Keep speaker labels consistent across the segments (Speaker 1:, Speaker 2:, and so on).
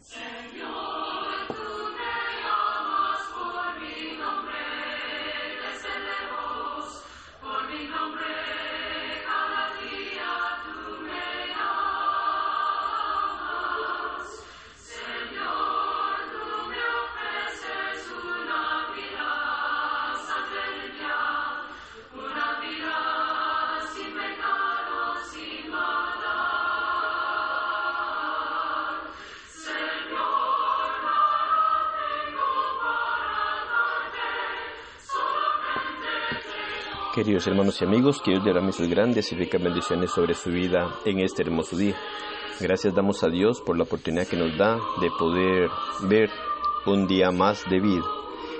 Speaker 1: Señor. Queridos hermanos y amigos, que Dios derrame sus grandes y ricas bendiciones sobre su vida en este hermoso día. Gracias damos a Dios por la oportunidad que nos da de poder ver un día más de vida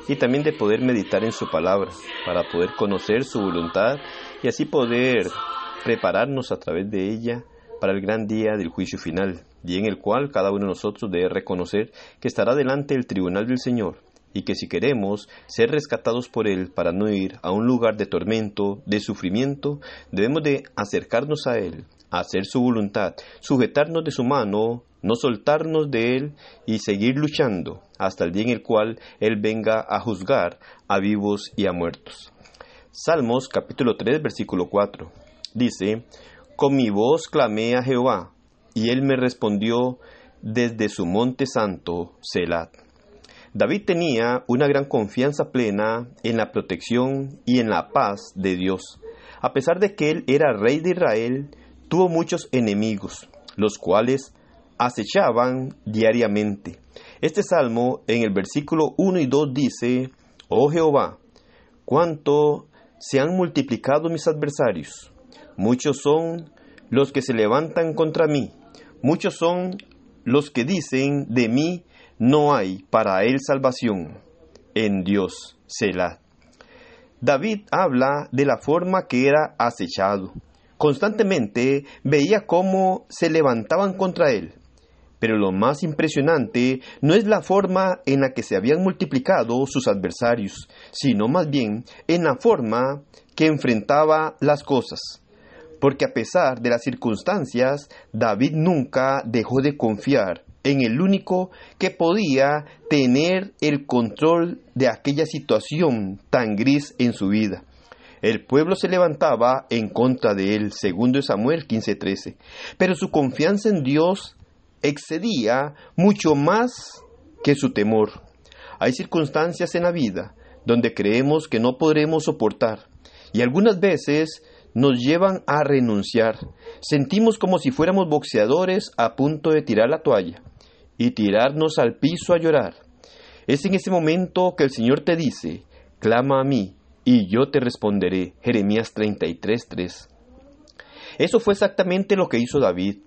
Speaker 1: y también de poder meditar en su palabra para poder conocer su voluntad y así poder prepararnos a través de ella para el gran día del juicio final, día en el cual cada uno de nosotros debe reconocer que estará delante del tribunal del Señor y que si queremos ser rescatados por Él para no ir a un lugar de tormento, de sufrimiento, debemos de acercarnos a Él, hacer su voluntad, sujetarnos de su mano, no soltarnos de Él y seguir luchando hasta el día en el cual Él venga a juzgar a vivos y a muertos. Salmos capítulo 3 versículo 4 dice, Con mi voz clamé a Jehová, y Él me respondió desde su monte santo, Selat. David tenía una gran confianza plena en la protección y en la paz de Dios. A pesar de que él era rey de Israel, tuvo muchos enemigos, los cuales acechaban diariamente. Este salmo en el versículo 1 y 2 dice, Oh Jehová, cuánto se han multiplicado mis adversarios. Muchos son los que se levantan contra mí. Muchos son los que dicen de mí, no hay para él salvación en Dios, Selah. David habla de la forma que era acechado. Constantemente veía cómo se levantaban contra él. Pero lo más impresionante no es la forma en la que se habían multiplicado sus adversarios, sino más bien en la forma que enfrentaba las cosas. Porque a pesar de las circunstancias, David nunca dejó de confiar en el único que podía tener el control de aquella situación tan gris en su vida. El pueblo se levantaba en contra de él, segundo Samuel 15:13, pero su confianza en Dios excedía mucho más que su temor. Hay circunstancias en la vida donde creemos que no podremos soportar y algunas veces nos llevan a renunciar. Sentimos como si fuéramos boxeadores a punto de tirar la toalla y tirarnos al piso a llorar. Es en ese momento que el Señor te dice, clama a mí y yo te responderé. Jeremías 33:3. Eso fue exactamente lo que hizo David.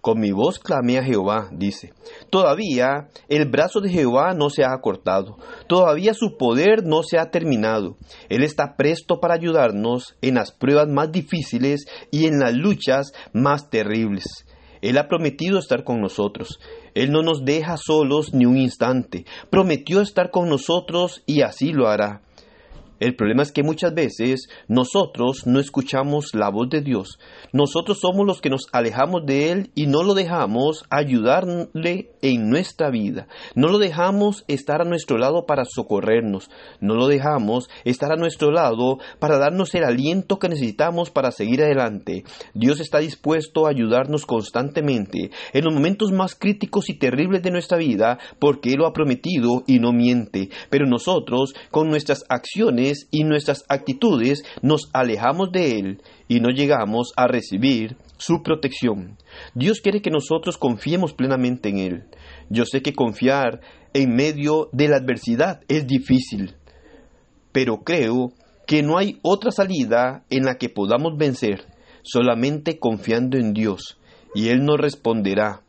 Speaker 1: Con mi voz clamé a Jehová, dice. Todavía el brazo de Jehová no se ha acortado, todavía su poder no se ha terminado. Él está presto para ayudarnos en las pruebas más difíciles y en las luchas más terribles. Él ha prometido estar con nosotros. Él no nos deja solos ni un instante. Prometió estar con nosotros y así lo hará. El problema es que muchas veces nosotros no escuchamos la voz de Dios. Nosotros somos los que nos alejamos de Él y no lo dejamos ayudarle en nuestra vida. No lo dejamos estar a nuestro lado para socorrernos. No lo dejamos estar a nuestro lado para darnos el aliento que necesitamos para seguir adelante. Dios está dispuesto a ayudarnos constantemente en los momentos más críticos y terribles de nuestra vida porque Él lo ha prometido y no miente. Pero nosotros, con nuestras acciones, y nuestras actitudes nos alejamos de Él y no llegamos a recibir su protección. Dios quiere que nosotros confiemos plenamente en Él. Yo sé que confiar en medio de la adversidad es difícil, pero creo que no hay otra salida en la que podamos vencer solamente confiando en Dios y Él nos responderá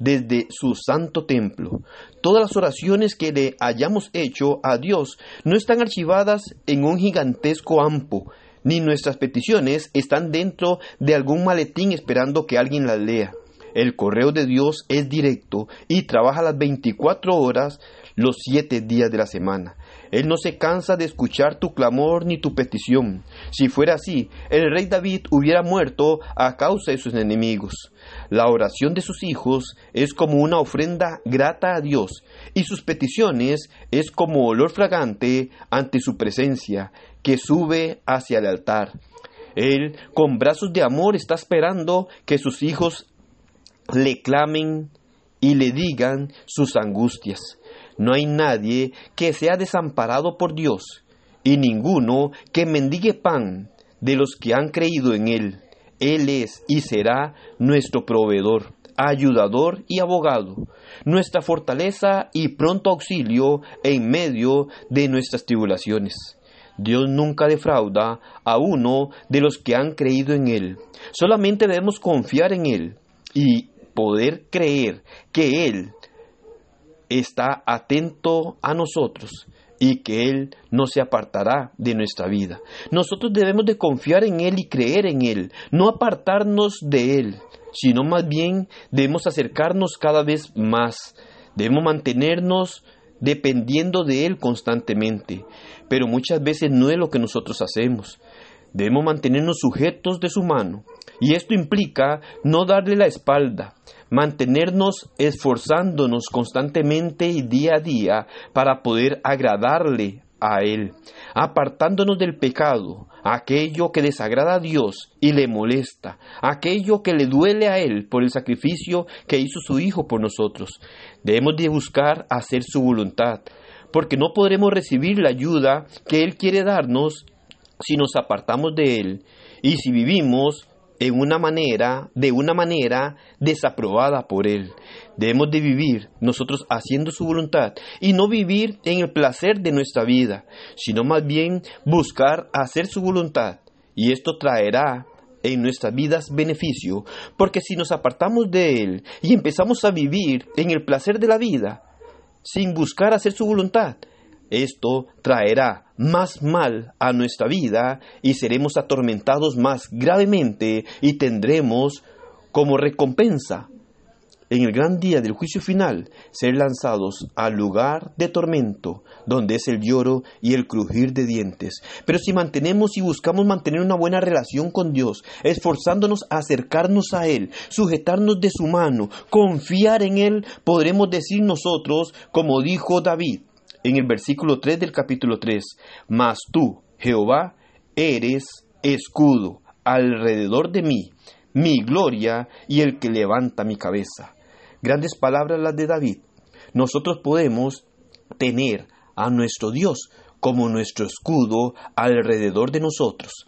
Speaker 1: desde su santo templo. Todas las oraciones que le hayamos hecho a Dios no están archivadas en un gigantesco ampo, ni nuestras peticiones están dentro de algún maletín esperando que alguien las lea. El correo de Dios es directo y trabaja las 24 horas los 7 días de la semana. Él no se cansa de escuchar tu clamor ni tu petición. Si fuera así, el rey David hubiera muerto a causa de sus enemigos. La oración de sus hijos es como una ofrenda grata a Dios, y sus peticiones es como olor fragante ante su presencia, que sube hacia el altar. Él, con brazos de amor, está esperando que sus hijos le clamen y le digan sus angustias. No hay nadie que sea desamparado por Dios, y ninguno que mendigue pan de los que han creído en Él. Él es y será nuestro proveedor, ayudador y abogado, nuestra fortaleza y pronto auxilio en medio de nuestras tribulaciones. Dios nunca defrauda a uno de los que han creído en Él. Solamente debemos confiar en Él y poder creer que Él está atento a nosotros y que Él no se apartará de nuestra vida. Nosotros debemos de confiar en Él y creer en Él, no apartarnos de Él, sino más bien debemos acercarnos cada vez más, debemos mantenernos dependiendo de Él constantemente, pero muchas veces no es lo que nosotros hacemos. Debemos mantenernos sujetos de su mano, y esto implica no darle la espalda, mantenernos esforzándonos constantemente y día a día para poder agradarle a Él, apartándonos del pecado, aquello que desagrada a Dios y le molesta, aquello que le duele a Él por el sacrificio que hizo su Hijo por nosotros. Debemos de buscar hacer su voluntad, porque no podremos recibir la ayuda que Él quiere darnos si nos apartamos de Él y si vivimos en una manera, de una manera desaprobada por Él. Debemos de vivir nosotros haciendo su voluntad y no vivir en el placer de nuestra vida, sino más bien buscar hacer su voluntad. Y esto traerá en nuestras vidas beneficio, porque si nos apartamos de Él y empezamos a vivir en el placer de la vida, sin buscar hacer su voluntad, esto traerá más mal a nuestra vida y seremos atormentados más gravemente y tendremos como recompensa en el gran día del juicio final ser lanzados al lugar de tormento, donde es el lloro y el crujir de dientes. Pero si mantenemos y buscamos mantener una buena relación con Dios, esforzándonos a acercarnos a Él, sujetarnos de su mano, confiar en Él, podremos decir nosotros, como dijo David, en el versículo 3 del capítulo 3, mas tú, Jehová, eres escudo alrededor de mí, mi gloria y el que levanta mi cabeza. Grandes palabras las de David. Nosotros podemos tener a nuestro Dios como nuestro escudo alrededor de nosotros.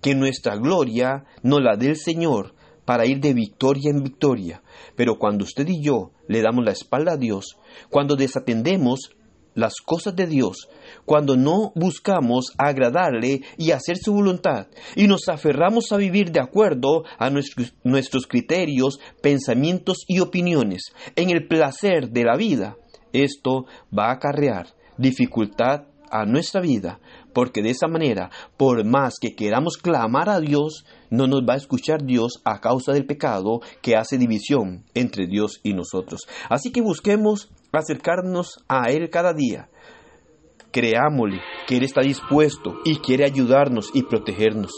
Speaker 1: Que nuestra gloria no la dé el Señor para ir de victoria en victoria. Pero cuando usted y yo le damos la espalda a Dios, cuando desatendemos las cosas de Dios cuando no buscamos agradarle y hacer su voluntad y nos aferramos a vivir de acuerdo a nuestros, criterios, pensamientos y opiniones en el placer de la vida, esto va a acarrear dificultad a nuestra vida, porque de esa manera, por más que queramos clamar a Dios, no nos va a escuchar Dios a causa del pecado que hace división entre Dios y nosotros. Así que busquemos acercarnos a Él cada día. Creámosle que Él está dispuesto y quiere ayudarnos y protegernos.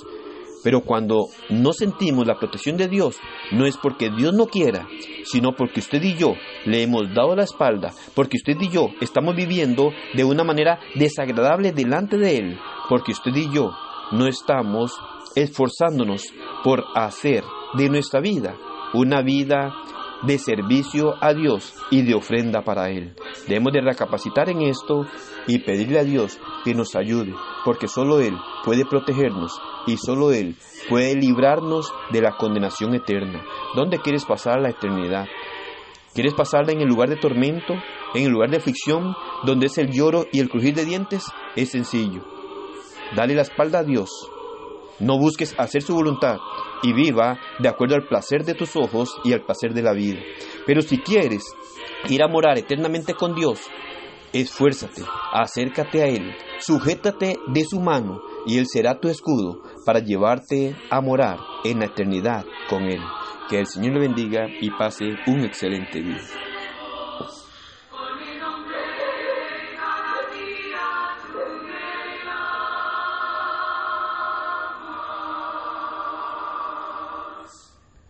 Speaker 1: Pero cuando no sentimos la protección de Dios, no es porque Dios no quiera, sino porque usted y yo le hemos dado la espalda, porque usted y yo estamos viviendo de una manera desagradable delante de Él, porque usted y yo no estamos esforzándonos por hacer de nuestra vida una vida de servicio a Dios y de ofrenda para Él. Debemos de recapacitar en esto y pedirle a Dios que nos ayude, porque solo Él puede protegernos y solo Él puede librarnos de la condenación eterna. ¿Dónde quieres pasar la eternidad? ¿Quieres pasarla en el lugar de tormento, en el lugar de aflicción, donde es el lloro y el crujir de dientes? Es sencillo. Dale la espalda a Dios. No busques hacer su voluntad, y viva de acuerdo al placer de tus ojos y al placer de la vida. Pero si quieres ir a morar eternamente con Dios, esfuérzate, acércate a Él, sujétate de su mano y Él será tu escudo para llevarte a morar en la eternidad con Él. Que el Señor le bendiga y pase un excelente día.